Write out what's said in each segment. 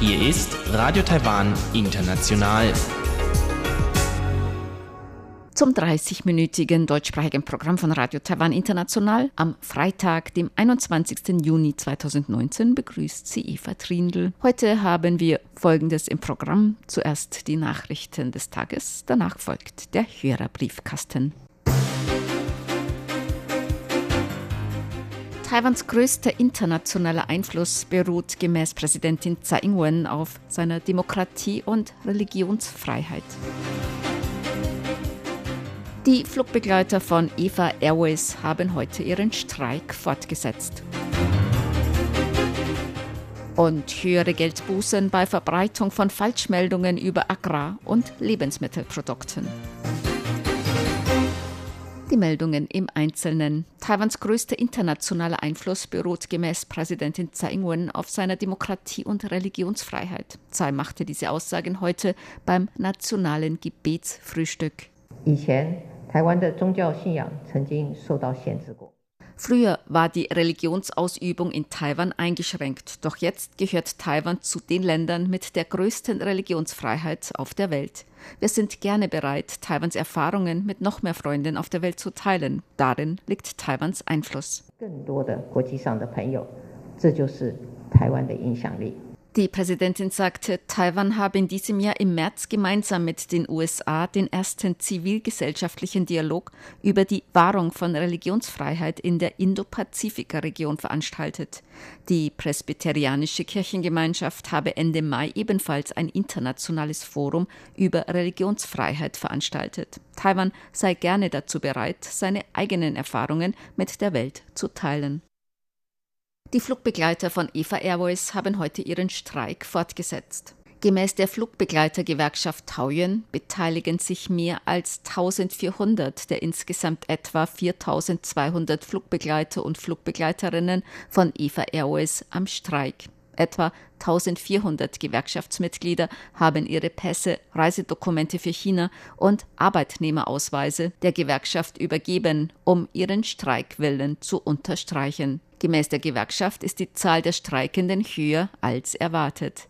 Hier ist Radio Taiwan International. Zum 30-minütigen deutschsprachigen Programm von Radio Taiwan International am Freitag, dem 21. Juni 2019, begrüßt sie Eva Trindl. Heute haben wir Folgendes im Programm. Zuerst die Nachrichten des Tages, danach folgt der Hörerbriefkasten. Taiwans größter internationaler Einfluss beruht gemäß Präsidentin Tsai Ing-wen auf seiner Demokratie und Religionsfreiheit. Die Flugbegleiter von EVA Airways haben heute ihren Streik fortgesetzt. Und höhere Geldbußen bei Verbreitung von Falschmeldungen über Agrar- und Lebensmittelprodukten. Die Meldungen im Einzelnen. Taiwans größter internationaler Einfluss beruht gemäß Präsidentin Tsai Ing-wen auf seiner Demokratie und Religionsfreiheit. Tsai machte diese Aussagen heute beim nationalen Gebetsfrühstück. 以前台湾的宗教信仰曾经受到限制过。 Früher war die Religionsausübung in Taiwan eingeschränkt, doch jetzt gehört Taiwan zu den Ländern mit der größten Religionsfreiheit auf der Welt. Wir sind gerne bereit, Taiwans Erfahrungen mit noch mehr Freunden auf der Welt zu teilen. Darin liegt Taiwans Einfluss. 更多的国际上的朋友，这就是台湾的影响力。 Die Präsidentin sagte, Taiwan habe in diesem Jahr im März gemeinsam mit den USA den ersten zivilgesellschaftlichen Dialog über die Wahrung von Religionsfreiheit in der Indo-Pazifik-Region veranstaltet. Die presbyterianische Kirchengemeinschaft habe Ende Mai ebenfalls ein internationales Forum über Religionsfreiheit veranstaltet. Taiwan sei gerne dazu bereit, seine eigenen Erfahrungen mit der Welt zu teilen. Die Flugbegleiter von EVA Airways haben heute ihren Streik fortgesetzt. Gemäß der Flugbegleitergewerkschaft Taoyuan beteiligen sich mehr als 1400 der insgesamt etwa 4200 Flugbegleiter und Flugbegleiterinnen von EVA Airways am Streik. Etwa 1400 Gewerkschaftsmitglieder haben ihre Pässe, Reisedokumente für China und Arbeitnehmerausweise der Gewerkschaft übergeben, um ihren Streikwillen zu unterstreichen. Gemäß der Gewerkschaft ist die Zahl der Streikenden höher als erwartet.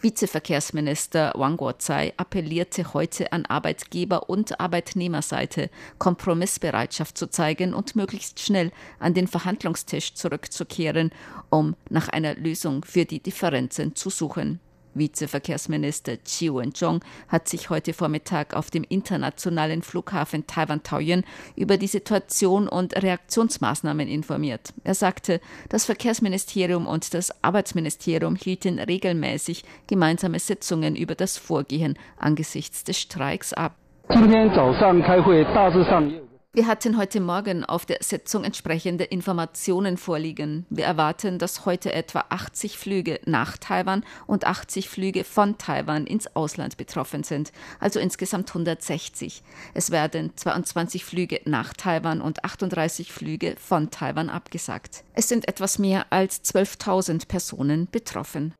Vizeverkehrsminister Wang Guozai appellierte heute an Arbeitgeber- und Arbeitnehmerseite, Kompromissbereitschaft zu zeigen und möglichst schnell an den Verhandlungstisch zurückzukehren, um nach einer Lösung für die Differenzen zu suchen. Vizeverkehrsminister Chi Wen-chong hat sich heute Vormittag auf dem internationalen Flughafen Taiwan-Taoyuan über die Situation und Reaktionsmaßnahmen informiert. Er sagte, das Verkehrsministerium und das Arbeitsministerium hielten regelmäßig gemeinsame Sitzungen über das Vorgehen angesichts des Streiks ab. Wir hatten heute Morgen auf der Sitzung entsprechende Informationen vorliegen. Wir erwarten, dass heute etwa 80 Flüge nach Taiwan und 80 Flüge von Taiwan ins Ausland betroffen sind, also insgesamt 160. Es werden 22 Flüge nach Taiwan und 38 Flüge von Taiwan abgesagt. Es sind etwas mehr als 12.000 Personen betroffen.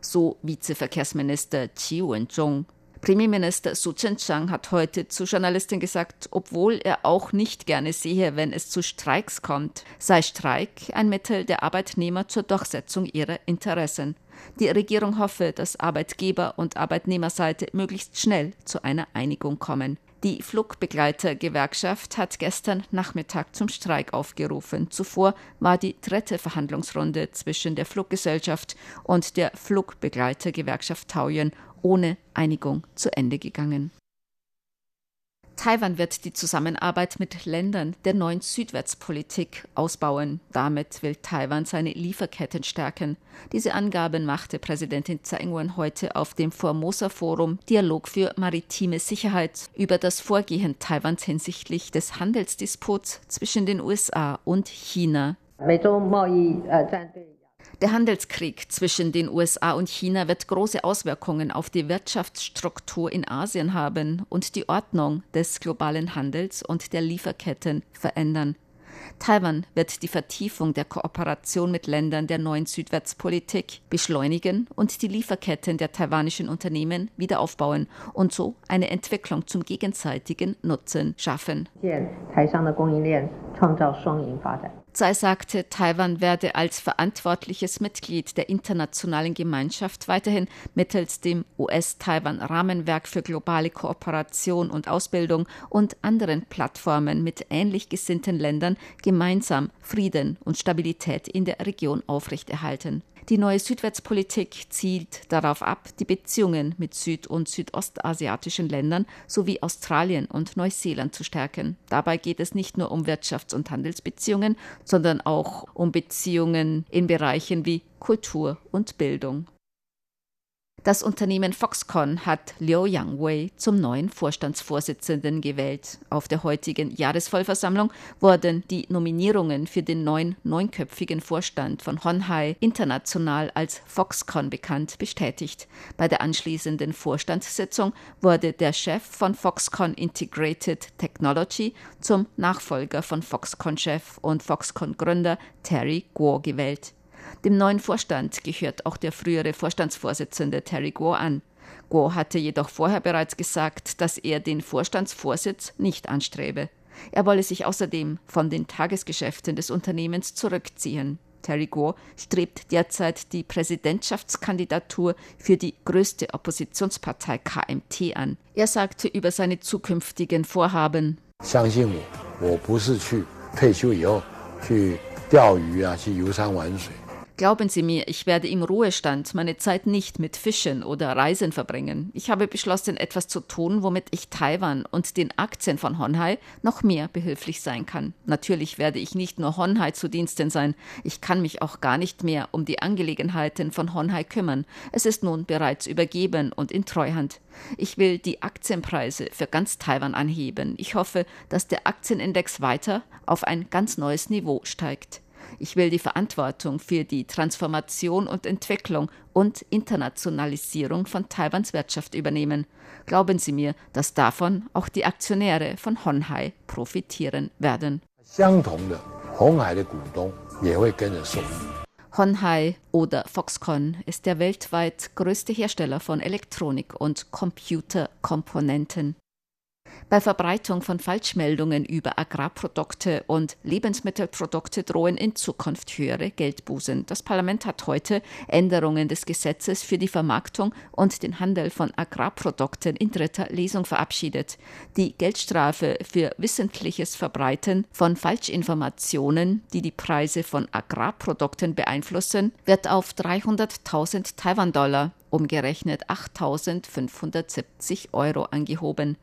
So Vizeverkehrsminister Qi Wen-Zhong. Premierminister Su Chen-chang hat heute zu Journalisten gesagt, obwohl er auch nicht gerne sehe, wenn es zu Streiks kommt, sei Streik ein Mittel der Arbeitnehmer zur Durchsetzung ihrer Interessen. Die Regierung hoffe, dass Arbeitgeber und Arbeitnehmerseite möglichst schnell zu einer Einigung kommen. Die Flugbegleitergewerkschaft hat gestern Nachmittag zum Streik aufgerufen. Zuvor war die dritte Verhandlungsrunde zwischen der Fluggesellschaft und der Flugbegleitergewerkschaft Taoyuan ohne Einigung zu Ende gegangen. Taiwan wird die Zusammenarbeit mit Ländern der neuen Südwärtspolitik ausbauen. Damit will Taiwan seine Lieferketten stärken. Diese Angaben machte Präsidentin Tsai Ing-wen heute auf dem Formosa Forum Dialog für maritime Sicherheit über das Vorgehen Taiwans hinsichtlich des Handelsdisputs zwischen den USA und China. Der Handelskrieg zwischen den USA und China wird große Auswirkungen auf die Wirtschaftsstruktur in Asien haben und die Ordnung des globalen Handels und der Lieferketten verändern. Taiwan wird die Vertiefung der Kooperation mit Ländern der neuen Südwärtspolitik beschleunigen und die Lieferketten der taiwanischen Unternehmen wieder aufbauen und so eine Entwicklung zum gegenseitigen Nutzen schaffen. Tsai sagte, Taiwan werde als verantwortliches Mitglied der internationalen Gemeinschaft weiterhin mittels dem US-Taiwan-Rahmenwerk für globale Kooperation und Ausbildung und anderen Plattformen mit ähnlich gesinnten Ländern gemeinsam Frieden und Stabilität in der Region aufrechterhalten. Die neue Südwärtspolitik zielt darauf ab, die Beziehungen mit süd- und südostasiatischen Ländern sowie Australien und Neuseeland zu stärken. Dabei geht es nicht nur um Wirtschafts- und Handelsbeziehungen, sondern auch um Beziehungen in Bereichen wie Kultur und Bildung. Das Unternehmen Foxconn hat Liu Yangwei zum neuen Vorstandsvorsitzenden gewählt. Auf der heutigen Jahresvollversammlung wurden die Nominierungen für den neuen neunköpfigen Vorstand von Honhai international als Foxconn bekannt bestätigt. Bei der anschließenden Vorstandssitzung wurde der Chef von Foxconn Integrated Technology zum Nachfolger von Foxconn-Chef und Foxconn-Gründer Terry Guo gewählt. Dem neuen Vorstand gehört auch der frühere Vorstandsvorsitzende Terry Guo an. Guo hatte jedoch vorher bereits gesagt, dass er den Vorstandsvorsitz nicht anstrebe. Er wolle sich außerdem von den Tagesgeschäften des Unternehmens zurückziehen. Terry Guo strebt derzeit die Präsidentschaftskandidatur für die größte Oppositionspartei KMT an. Er sagte über seine zukünftigen Vorhaben: 相信我，我不是去退休以后去钓鱼啊，去游山玩水。 Glauben Sie mir, ich werde im Ruhestand meine Zeit nicht mit Fischen oder Reisen verbringen. Ich habe beschlossen, etwas zu tun, womit ich Taiwan und den Aktien von Honhai noch mehr behilflich sein kann. Natürlich werde ich nicht nur Honhai zu Diensten sein. Ich kann mich auch gar nicht mehr um die Angelegenheiten von Honhai kümmern. Es ist nun bereits übergeben und in Treuhand. Ich will die Aktienpreise für ganz Taiwan anheben. Ich hoffe, dass der Aktienindex weiter auf ein ganz neues Niveau steigt. Ich will die Verantwortung für die Transformation und Entwicklung und Internationalisierung von Taiwans Wirtschaft übernehmen. Glauben Sie mir, dass davon auch die Aktionäre von Honhai profitieren werden. Honhai oder Foxconn ist der weltweit größte Hersteller von Elektronik- und Computerkomponenten. Bei Verbreitung von Falschmeldungen über Agrarprodukte und Lebensmittelprodukte drohen in Zukunft höhere Geldbußen. Das Parlament hat heute Änderungen des Gesetzes für die Vermarktung und den Handel von Agrarprodukten in dritter Lesung verabschiedet. Die Geldstrafe für wissentliches Verbreiten von Falschinformationen, die die Preise von Agrarprodukten beeinflussen, wird auf 300.000 Taiwan-Dollar, umgerechnet 8.570 Euro angehoben.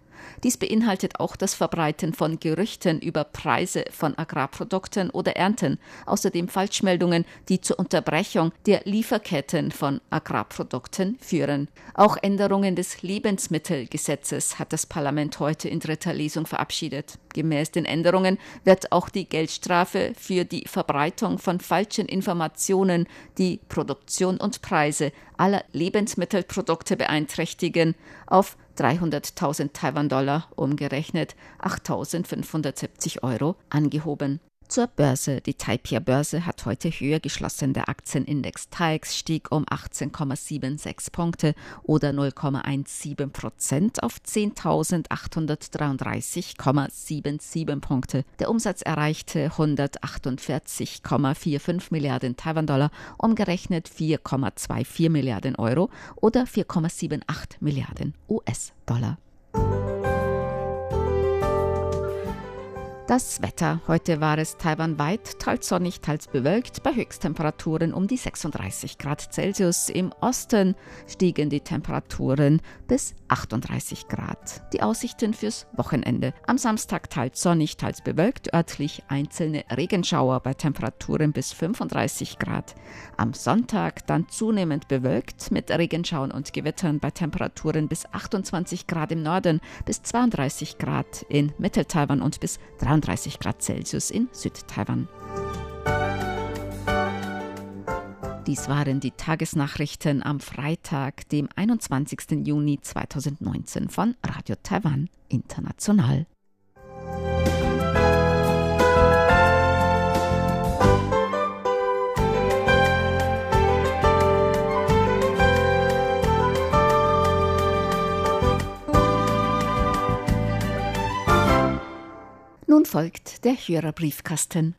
Dies beinhaltet auch das Verbreiten von Gerüchten über Preise von Agrarprodukten oder Ernten, außerdem Falschmeldungen, die zur Unterbrechung der Lieferketten von Agrarprodukten führen. Auch Änderungen des Lebensmittelgesetzes hat das Parlament heute in dritter Lesung verabschiedet. Gemäß den Änderungen wird auch die Geldstrafe für die Verbreitung von falschen Informationen die Produktion und Preise aller Lebensmittelprodukte beeinträchtigen, auf 300.000 Taiwan-Dollar, umgerechnet 8.570 Euro, angehoben. Zur Börse. Die Taipei-Börse hat heute höher geschlossen. Der Aktienindex TAIX stieg um 18,76 Punkte oder 0,17 Prozent auf 10.833,77 Punkte. Der Umsatz erreichte 148,45 Milliarden Taiwan-Dollar, umgerechnet 4,24 Milliarden Euro oder 4,78 Milliarden US-Dollar. Das Wetter. Heute war es taiwanweit teils sonnig, teils bewölkt, bei Höchsttemperaturen um die 36 Grad Celsius. Im Osten stiegen die Temperaturen bis 38 Grad. Die Aussichten fürs Wochenende. Am Samstag teils sonnig, teils bewölkt, örtlich einzelne Regenschauer bei Temperaturen bis 35 Grad. Am Sonntag dann zunehmend bewölkt mit Regenschauern und Gewittern bei Temperaturen bis 28 Grad im Norden, bis 32 Grad in Mitteltaiwan und bis 33 32 Grad Celsius in Südtaiwan. Dies waren die Tagesnachrichten am Freitag, dem 21. Juni 2019 von Radio Taiwan International. Nun folgt der Hörerbriefkasten.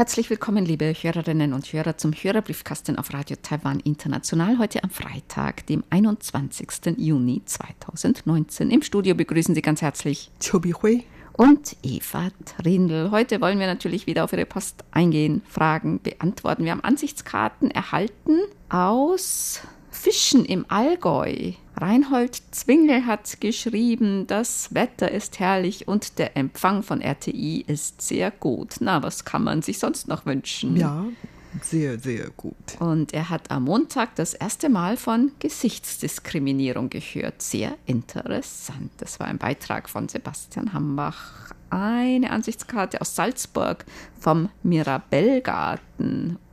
Herzlich willkommen, liebe Hörerinnen und Hörer, zum Hörerbriefkasten auf Radio Taiwan International. Heute am Freitag, dem 21. Juni 2019. Im Studio begrüßen Sie ganz herzlich Chobi Hui und Eva Trindl. Heute wollen wir natürlich wieder auf Ihre Post eingehen, Fragen beantworten. Wir haben Ansichtskarten erhalten aus Fischen im Allgäu. Reinhold Zwingel hat geschrieben, das Wetter ist herrlich und der Empfang von RTI ist sehr gut. Na, was kann man sich sonst noch wünschen? Ja, sehr, sehr gut. Und er hat am Montag das erste Mal von Gesichtsdiskriminierung gehört. Sehr interessant. Das war ein Beitrag von Sebastian Hambach. Eine Ansichtskarte aus Salzburg vom Mirabellgarten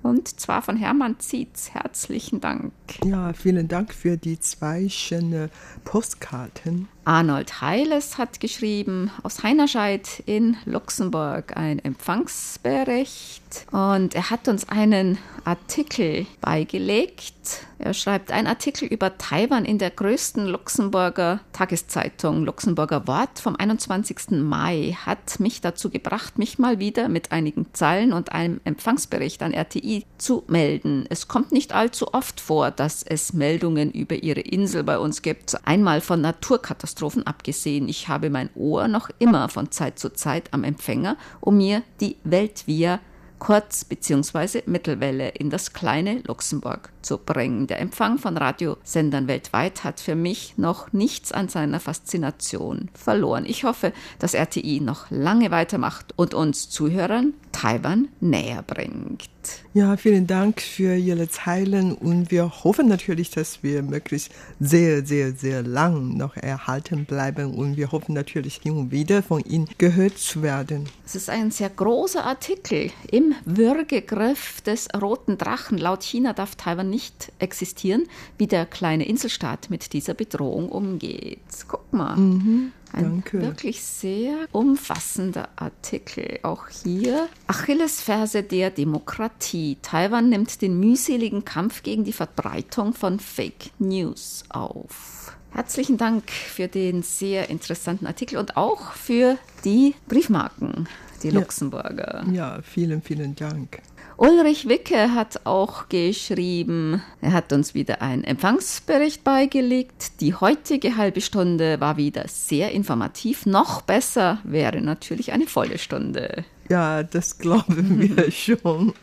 und zwar von Hermann Zietz. Herzlichen Dank. Ja, vielen Dank für die zwei schönen Postkarten. Arnold Heiles hat geschrieben aus Heinerscheid in Luxemburg ein Empfangsbericht und er hat uns einen Artikel beigelegt. Er schreibt ein Artikel über Taiwan in der größten Luxemburger Tageszeitung Luxemburger Wort vom 21. Mai hat mich dazu gebracht, mich mal wieder mit einigen Zeilen und einem Empfangsbericht an RTI zu melden. Es kommt nicht allzu oft vor, dass es Meldungen über ihre Insel bei uns gibt. Einmal von Naturkatastrophen abgesehen. Ich habe mein Ohr noch immer von Zeit zu Zeit am Empfänger, um mir die Welt via Kurz- bzw. Mittelwelle in das kleine Luxemburg zu bringen. Der Empfang von Radiosendern weltweit hat für mich noch nichts an seiner Faszination verloren. Ich hoffe, dass RTI noch lange weitermacht und uns Zuhörern Taiwan näher bringt. Ja, vielen Dank für Ihre Zeilen und wir hoffen natürlich, dass wir möglichst sehr, sehr, sehr lang noch erhalten bleiben und wir hoffen natürlich hin und wieder von Ihnen gehört zu werden. Es ist ein sehr großer Artikel im Würgegriff des roten Drachen. Laut China darf Taiwan nicht existieren, wie der kleine Inselstaat mit dieser Bedrohung umgeht. Guck mal. Mhm. Ein Danke. wirklich sehr umfassender Artikel. Auch hier Achillesferse der Demokratie. Taiwan nimmt den mühseligen Kampf gegen die Verbreitung von Fake News auf. Herzlichen Dank für den sehr interessanten Artikel und auch für die Briefmarken, die Ja. Luxemburger. Ja, vielen, vielen Dank. Ulrich Wicke hat auch geschrieben, er hat uns wieder einen Empfangsbericht beigelegt. Die heutige halbe Stunde war wieder sehr informativ. Noch besser wäre natürlich eine volle Stunde. Ja, das glauben wir schon.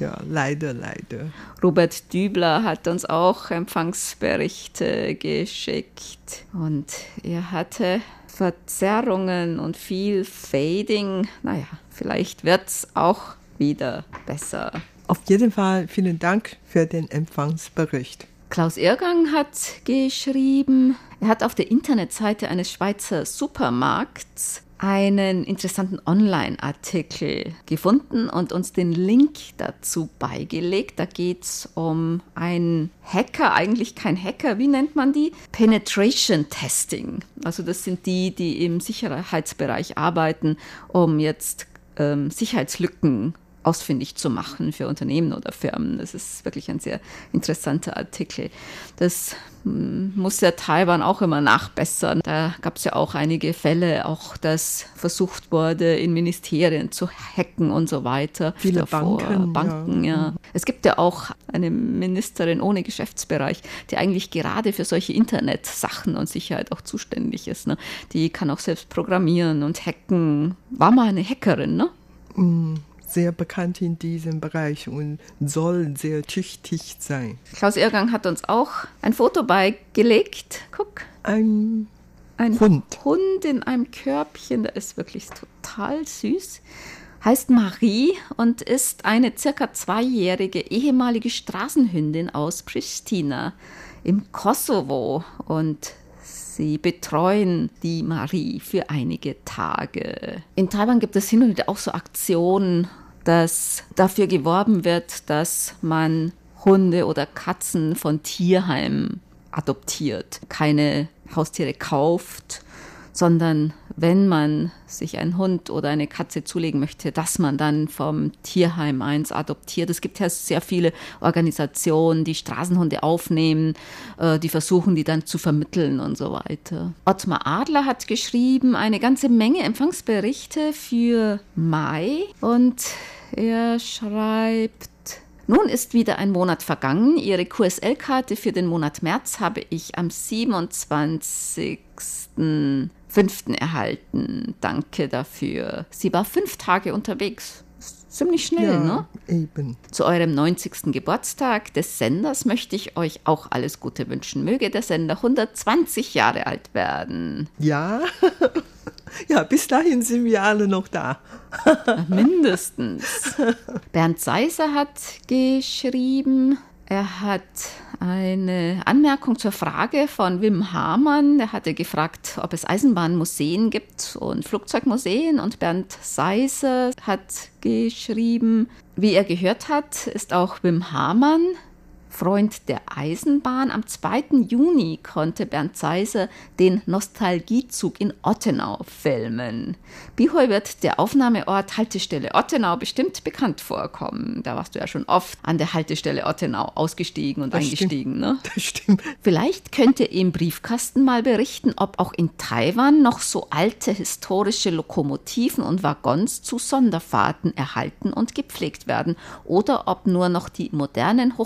Ja, leider, leider. Robert Dübler hat uns auch Empfangsberichte geschickt und er hatte Verzerrungen und viel Fading. Naja, vielleicht wird es auch wieder besser. Auf jeden Fall vielen Dank für den Empfangsbericht. Klaus Irgang hat geschrieben, er hat auf der Internetseite eines Schweizer Supermarkts einen interessanten Online-Artikel gefunden und uns den Link dazu beigelegt. Da geht es um einen Hacker, eigentlich kein Hacker, wie nennt man die? Penetration Testing. Also das sind die, die im Sicherheitsbereich arbeiten, um jetzt ähm, Sicherheitslücken ausfindig zu machen für Unternehmen oder Firmen. Das ist wirklich ein sehr interessanter Artikel. Das mm, muss ja Taiwan auch immer nachbessern. Da gab es ja auch einige Fälle, auch dass versucht wurde, in Ministerien zu hacken und so weiter. Viele Davor, Banken, Banken ja. ja. Es gibt ja auch eine Ministerin ohne Geschäftsbereich, die eigentlich gerade für solche Internetsachen und Sicherheit auch zuständig ist. Ne? Die kann auch selbst programmieren und hacken. War mal eine Hackerin, ne? Sehr bekannt in diesem Bereich und soll sehr tüchtig sein. Klaus Irgang hat uns auch ein Foto beigelegt. Guck, Ein ein Hund. Hund in einem Körbchen, der ist wirklich total süß. Heißt Marie und ist eine circa zweijährige ehemalige Straßenhündin aus Pristina im Kosovo. Und Sie betreuen die Marie für einige Tage. In Taiwan gibt es hin und wieder auch so Aktionen, dass dafür geworben wird, dass man Hunde oder Katzen von Tierheimen adoptiert, keine Haustiere kauft, sondern wenn man sich einen Hund oder eine Katze zulegen möchte, dass man dann vom Tierheim eins adoptiert. Es gibt ja sehr viele Organisationen, die Straßenhunde aufnehmen, äh, die versuchen, die dann zu vermitteln und so weiter. Ottmar Adler hat geschrieben eine ganze Menge Empfangsberichte für Mai und er schreibt, nun ist wieder ein Monat vergangen. Ihre QSL-Karte für den Monat März habe ich am 27.05. erhalten. Danke dafür. Sie war fünf Tage unterwegs. Ziemlich schnell, ja, ne? Eben. Zu eurem 90. Geburtstag des Senders möchte ich euch auch alles Gute wünschen. Möge der Sender 120 Jahre alt werden. Ja, ja, bis dahin sind wir alle noch da. Mindestens. Bernd Seiser hat geschrieben, er hat eine Anmerkung zur Frage von Wim Hamann. Er hatte gefragt, ob es Eisenbahnmuseen gibt und Flugzeugmuseen. Und Bernd Seiser hat geschrieben, wie er gehört hat, ist auch Wim Hamann Freund der Eisenbahn. Am 2. Juni konnte Bernd Seiser den Nostalgiezug in Ottenau filmen. Bihoy wird der Aufnahmeort Haltestelle Ottenau bestimmt bekannt vorkommen. Da warst du ja schon oft an der Haltestelle Ottenau ausgestiegen und Das eingestiegen. Ne? Das stimmt. Vielleicht könnt ihr im Briefkasten mal berichten, ob auch in Taiwan noch so alte historische Lokomotiven und Waggons zu Sonderfahrten erhalten und gepflegt werden oder ob nur noch die modernen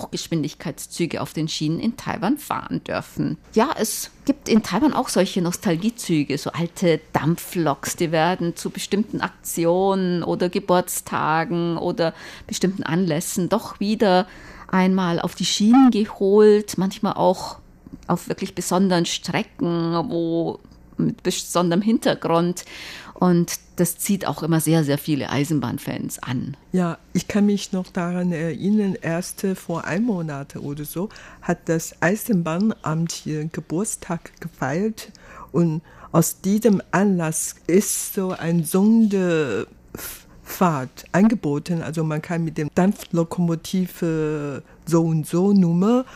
Hochgeschwindigkeitszüge auf den Schienen in Taiwan fahren dürfen. Ja, es gibt in Taiwan auch solche Nostalgiezüge, so alte Dampfloks, die werden zu bestimmten Aktionen oder Geburtstagen oder bestimmten Anlässen doch wieder einmal auf die Schienen geholt, manchmal auch auf wirklich besonderen Strecken, wo mit besonderem Hintergrund. Und das zieht auch immer sehr, sehr viele Eisenbahnfans an. Ja, ich kann mich noch daran erinnern, erst vor einem Monat oder so hat das Eisenbahnamt hier Geburtstag gefeiert und aus diesem Anlass ist so ein Sonderfahrt angeboten. Also man kann mit dem Dampflokomotive so und so Nummer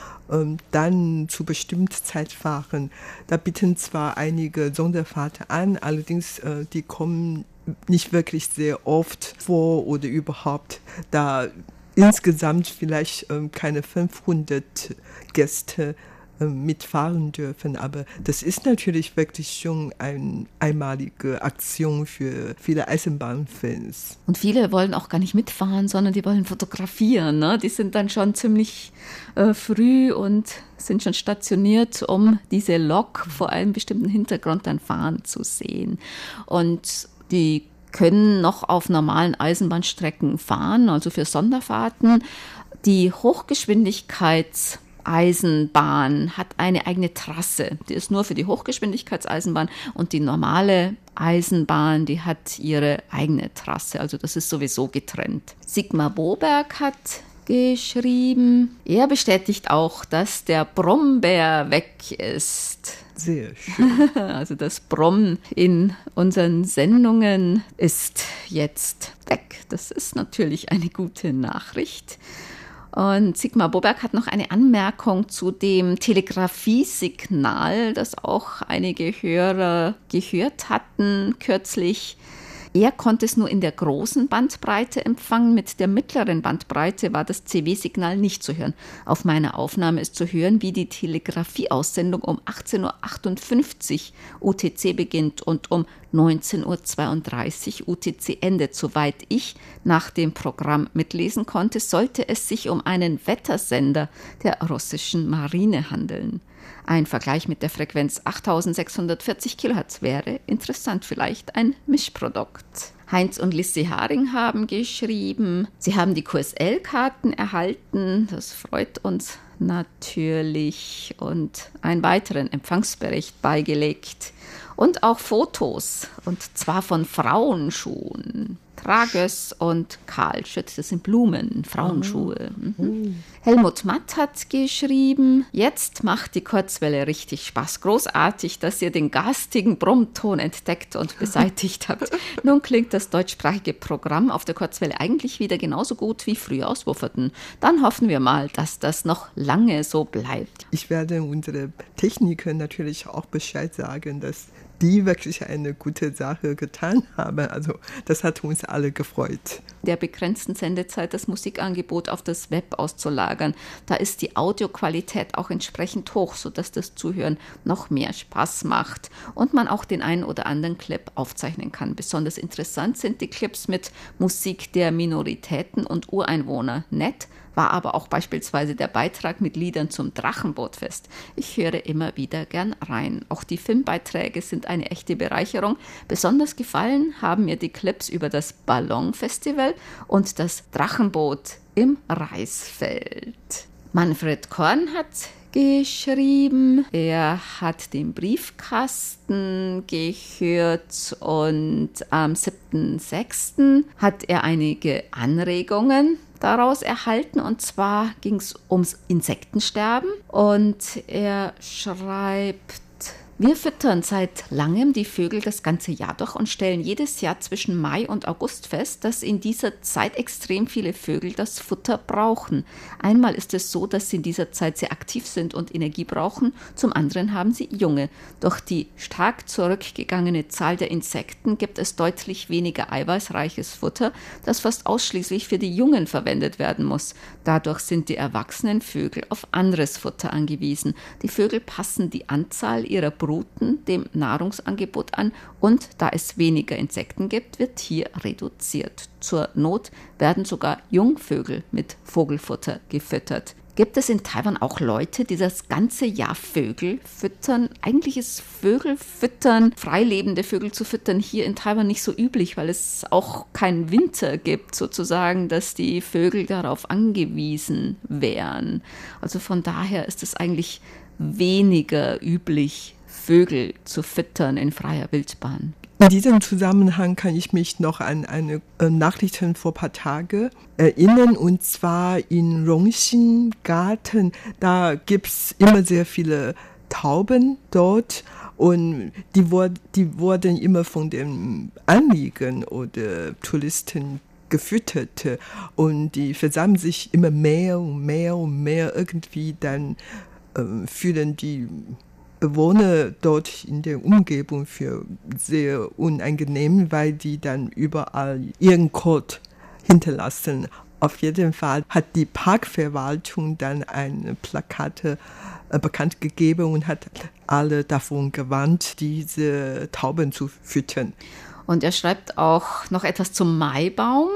dann zu bestimmter Zeit fahren. Da bieten zwar einige Sonderfahrten an, allerdings äh, die kommen nicht wirklich sehr oft vor oder überhaupt, da insgesamt vielleicht ähm, keine 500 Gäste ähm, mitfahren dürfen. Aber das ist natürlich wirklich schon eine einmalige Aktion für viele Eisenbahnfans. Und viele wollen auch gar nicht mitfahren, sondern die wollen fotografieren. Ne? Die sind dann schon ziemlich äh, früh und sind schon stationiert, um diese Lok vor einem bestimmten Hintergrund dann fahren zu sehen. Und die können noch auf normalen Eisenbahnstrecken fahren, also für Sonderfahrten. Die Hochgeschwindigkeits Eisenbahn hat eine eigene Trasse. Die ist nur für die Hochgeschwindigkeitseisenbahn und die normale Eisenbahn, die hat ihre eigene Trasse. Also das ist sowieso getrennt. Sigmar Boberg hat geschrieben, er bestätigt auch, dass der Brombeer weg ist. Sehr schön. Also das Brom in unseren Sendungen ist jetzt weg. Das ist natürlich eine gute Nachricht. Und Sigmar Boberg hat noch eine Anmerkung zu dem Telegrafiesignal, das auch einige Hörer gehört hatten kürzlich. Er konnte es nur in der großen Bandbreite empfangen. Mit der mittleren Bandbreite war das CW-Signal nicht zu hören. Auf meiner Aufnahme ist zu hören, wie die Telegrafieaussendung um 18.58 Uhr UTC beginnt und um 19.32 Uhr UTC endet. Soweit ich nach dem Programm mitlesen konnte, sollte es sich um einen Wettersender der russischen Marine handeln. Ein Vergleich mit der Frequenz 8640 Kilohertz wäre interessant, vielleicht ein Mischprodukt. Heinz und Lissy Haring haben geschrieben, sie haben die QSL-Karten erhalten. Das freut uns natürlich. Und einen weiteren Empfangsbericht beigelegt. Und auch Fotos. Und zwar von Frauenschuhen. Kragös und Karl Schütz, das sind Blumen, Frauenschuhe. Mhm. Helmut Matt hat geschrieben, jetzt macht die Kurzwelle richtig Spaß. Großartig, dass ihr den garstigen Brummton entdeckt und beseitigt habt. Nun klingt das deutschsprachige Programm auf der Kurzwelle eigentlich wieder genauso gut wie früher aus Wufferten. Dann hoffen wir mal, dass das noch lange so bleibt. Ich werde unsere Techniker natürlich auch Bescheid sagen, dass die wirklich eine gute Sache getan haben. Also das hat uns alle gefreut. Der begrenzten Sendezeit das Musikangebot auf das Web auszulagern. Da ist die Audioqualität auch entsprechend hoch, sodass das Zuhören noch mehr Spaß macht und man auch den einen oder anderen Clip aufzeichnen kann. Besonders interessant sind die Clips mit Musik der Minoritäten und Ureinwohner. Nett war aber auch beispielsweise der Beitrag mit Liedern zum Drachenbootfest. Ich höre immer wieder gern rein. Auch die Filmbeiträge sind eine echte Bereicherung. Besonders gefallen haben mir die Clips über das Ballonfestival und das Drachenboot im Reisfeld. Manfred Korn hat geschrieben. Er hat den Briefkasten gehört und am 7.6. hat er einige Anregungen daraus erhalten. Und zwar ging es ums Insektensterben. Und er schreibt, wir füttern seit langem die Vögel das ganze Jahr durch und stellen jedes Jahr zwischen Mai und August fest, dass in dieser Zeit extrem viele Vögel das Futter brauchen. Einmal ist es so, dass sie in dieser Zeit sehr aktiv sind und Energie brauchen, zum anderen haben sie Junge. Durch die stark zurückgegangene Zahl der Insekten gibt es deutlich weniger eiweißreiches Futter, das fast ausschließlich für die Jungen verwendet werden muss. Dadurch sind die erwachsenen Vögel auf anderes Futter angewiesen. Die Vögel passen die Anzahl ihrer Brut Bruten dem Nahrungsangebot an und da es weniger Insekten gibt, wird hier reduziert. Zur Not werden sogar Jungvögel mit Vogelfutter gefüttert. Gibt es in Taiwan auch Leute, die das ganze Jahr Vögel füttern? Eigentlich ist Vögelfüttern, freilebende Vögel zu füttern, hier in Taiwan nicht so üblich, weil es auch keinen Winter gibt, sozusagen, dass die Vögel darauf angewiesen wären. Also von daher ist es eigentlich weniger üblich, Vögel zu füttern in freier Wildbahn. In diesem Zusammenhang kann ich mich noch an eine äh, Nachrichten vor ein paar Tagen erinnern, und zwar in Rongxin Garten. Da gibt es immer sehr viele Tauben dort und die, die wurden immer von den Anliegen oder Touristen gefüttert und die versammeln sich immer mehr und mehr und mehr irgendwie dann äh, fühlen die Bewohner dort in der Umgebung für sehr unangenehm, weil die dann überall ihren Code hinterlassen. Auf jeden Fall hat die Parkverwaltung dann ein Plakate äh, bekannt gegeben und hat alle davon gewarnt, diese Tauben zu füttern. Und er schreibt auch noch etwas zum Maibaum.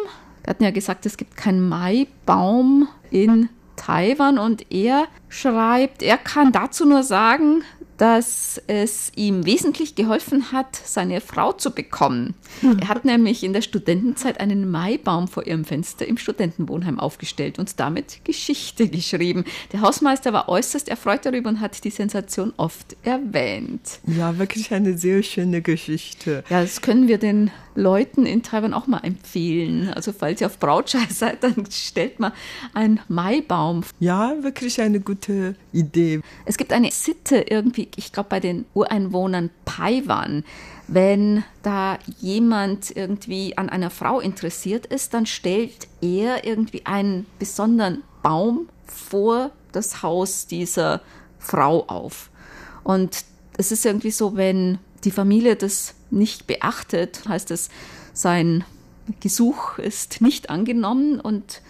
Wir hatten ja gesagt, es gibt keinen Maibaum in Taiwan und er schreibt, er kann dazu nur sagen, dass es ihm wesentlich geholfen hat, seine Frau zu bekommen. Mhm. Er hat nämlich in der Studentenzeit einen Maibaum vor ihrem Fenster im Studentenwohnheim aufgestellt und damit Geschichte geschrieben. Der Hausmeister war äußerst erfreut darüber und hat die Sensation oft erwähnt. Ja, wirklich eine sehr schöne Geschichte. Ja, das können wir den Leuten in Taiwan auch mal empfehlen. Also falls ihr auf Brautschei seid, dann stellt mal einen Maibaum. Ja, wirklich eine gute Idee. Es gibt eine Sitte irgendwie, ich glaube bei den Ureinwohnern Paiwan. Wenn da jemand irgendwie an einer Frau interessiert ist, dann stellt er irgendwie einen besonderen Baum vor das Haus dieser Frau auf. Und es ist irgendwie so, wenn die Familie das nicht beachtet, heißt es, sein Gesuch ist nicht angenommen und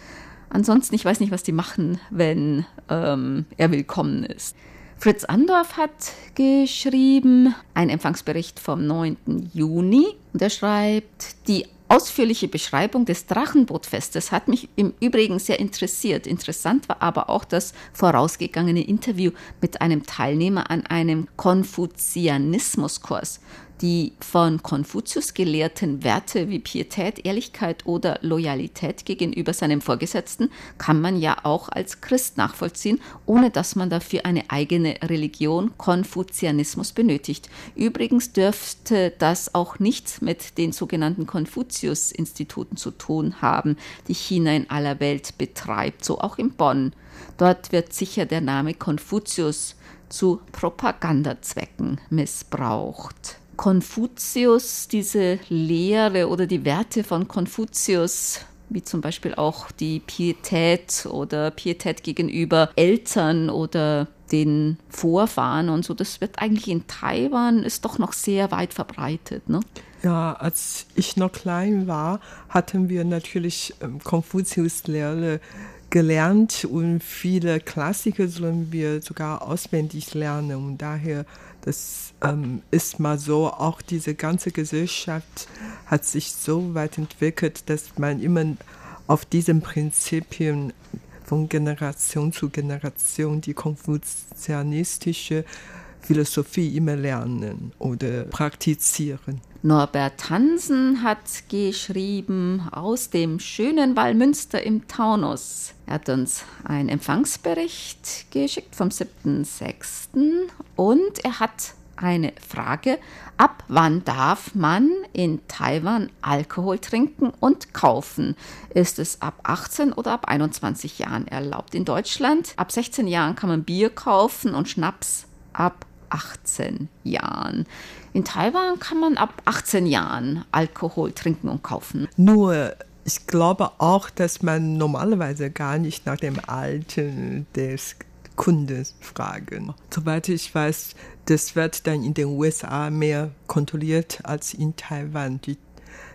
ansonsten, ich weiß nicht, was die machen, wenn ähm, er willkommen ist. Fritz Andorf hat geschrieben, ein Empfangsbericht vom 9. Juni, und er schreibt, die ausführliche Beschreibung des Drachenbootfestes hat mich im Übrigen sehr interessiert. Interessant war aber auch das vorausgegangene Interview mit einem Teilnehmer an einem Konfuzianismuskurs. Die von Konfuzius gelehrten Werte wie Pietät, Ehrlichkeit oder Loyalität gegenüber seinem Vorgesetzten kann man ja auch als Christ nachvollziehen, ohne dass man dafür eine eigene Religion, Konfuzianismus, benötigt. Übrigens dürfte das auch nichts mit den sogenannten Konfuzius-Instituten zu tun haben, die China in aller Welt betreibt, so auch in Bonn. Dort wird sicher der Name Konfuzius zu Propagandazwecken missbraucht. Konfuzius, diese Lehre oder die Werte von Konfuzius, wie zum Beispiel auch die Pietät oder Pietät gegenüber Eltern oder den Vorfahren und so, das wird eigentlich in Taiwan ist doch noch sehr weit verbreitet. Ne? Ja, als ich noch klein war, hatten wir natürlich ähm, Konfuzius-Lehre gelernt und viele Klassiker sollen wir sogar auswendig lernen und daher das ähm, ist mal so, auch diese ganze Gesellschaft hat sich so weit entwickelt, dass man immer auf diesen Prinzipien von Generation zu Generation die konfuzianistische Philosophie immer lernen oder praktizieren. Norbert Hansen hat geschrieben aus dem schönen Wallmünster im Taunus. Er hat uns einen Empfangsbericht geschickt vom 7.6. und er hat eine Frage. Ab wann darf man in Taiwan Alkohol trinken und kaufen? Ist es ab 18 oder ab 21 Jahren erlaubt? In Deutschland ab 16 Jahren kann man Bier kaufen und Schnaps ab 18 Jahren. In Taiwan kann man ab 18 Jahren Alkohol trinken und kaufen. Nur ich glaube auch, dass man normalerweise gar nicht nach dem Alter des Kundes fragen. Soweit ich weiß, das wird dann in den USA mehr kontrolliert als in Taiwan. Die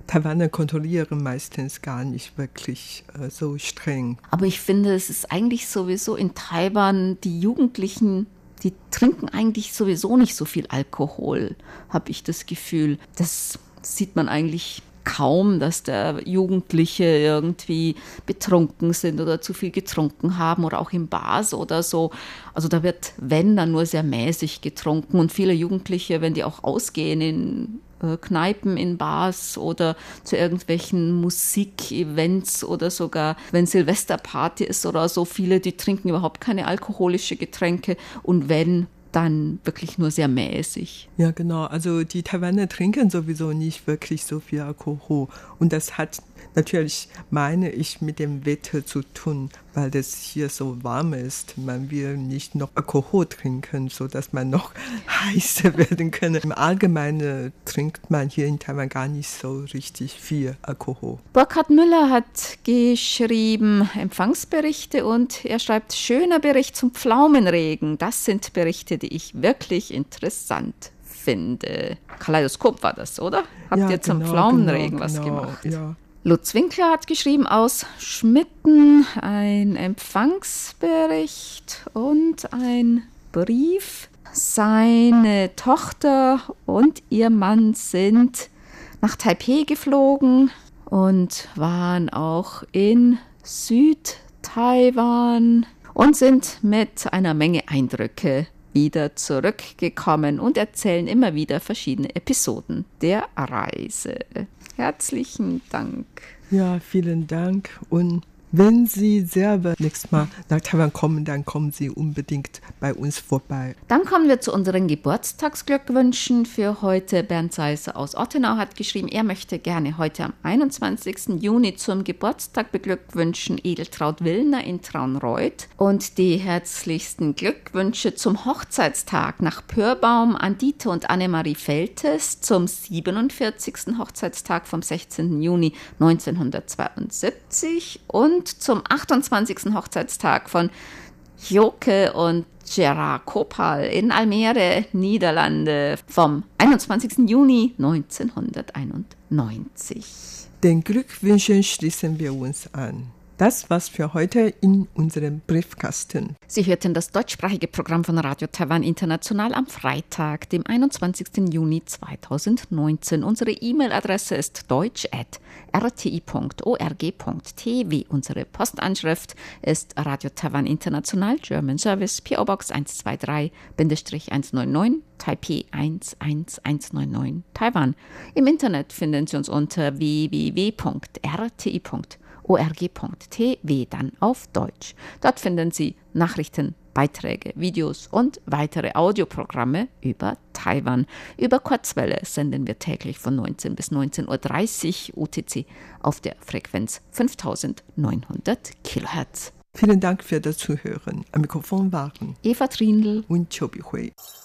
Taiwaner kontrollieren meistens gar nicht wirklich äh, so streng. Aber ich finde, es ist eigentlich sowieso in Taiwan die Jugendlichen die trinken eigentlich sowieso nicht so viel Alkohol, habe ich das Gefühl. Das sieht man eigentlich kaum, dass der Jugendliche irgendwie betrunken sind oder zu viel getrunken haben oder auch im Bars oder so. Also da wird, wenn, dann nur sehr mäßig getrunken und viele Jugendliche, wenn die auch ausgehen in Kneipen, in Bars oder zu irgendwelchen Musikevents oder sogar, wenn Silvesterparty ist oder so, viele, die trinken überhaupt keine alkoholische Getränke und wenn, dann wirklich nur sehr mäßig. Ja, genau. Also die Taiwaner trinken sowieso nicht wirklich so viel Alkohol. Und das hat natürlich, meine ich, mit dem Wetter zu tun, weil das hier so warm ist. Man will nicht noch Alkohol trinken, sodass man noch heißer werden kann. Im Allgemeinen trinkt man hier in Taiwan gar nicht so richtig viel Alkohol. Burkhard Müller hat geschrieben Empfangsberichte und er schreibt schöner Bericht zum Pflaumenregen. Das sind Berichte, die ich wirklich interessant finde. Kaleidoskop war das, oder? Habt ja, ihr zum genau, Pflaumenregen genau, was genau, gemacht? Ja. Lutz Winkler hat geschrieben aus Schmitten ein Empfangsbericht und ein Brief. Seine Tochter und ihr Mann sind nach Taipei geflogen und waren auch in Südtaiwan und sind mit einer Menge Eindrücke wieder zurückgekommen und erzählen immer wieder verschiedene Episoden der Reise. Herzlichen Dank. Ja, vielen Dank und wenn Sie selber nächstes Mal nach Taiwan kommen, dann kommen Sie unbedingt bei uns vorbei. Dann kommen wir zu unseren Geburtstagsglückwünschen für heute. Bernd Seisser aus Ottenau hat geschrieben, er möchte gerne heute am 21. Juni zum Geburtstag beglückwünschen Edeltraut Willner in Traunreuth und die herzlichsten Glückwünsche zum Hochzeitstag nach Pörbaum an Dieter und Annemarie Feltes zum 47. Hochzeitstag vom 16. Juni 1972 und zum 28. Hochzeitstag von Joke und Gerard Kopal in Almere, Niederlande vom 21. Juni 1991. Den Glückwünschen schließen wir uns an. Das war's für heute in unserem Briefkasten. Sie hörten das deutschsprachige Programm von Radio Taiwan International am Freitag, dem 21. Juni 2019. Unsere E-Mail-Adresse ist deutsch.rti.org.tv. Unsere Postanschrift ist Radio Taiwan International German Service PO Box 123-199 Taipei 11199 Taiwan. Im Internet finden Sie uns unter www.rti.org org.tv dann auf Deutsch. Dort finden Sie Nachrichten, Beiträge, Videos und weitere Audioprogramme über Taiwan. Über Kurzwelle senden wir täglich von 19 bis 19.30 Uhr UTC auf der Frequenz 5900 Kilohertz. Vielen Dank für das Zuhören. Am Mikrofon waren Eva Trindl und Chobi Hui.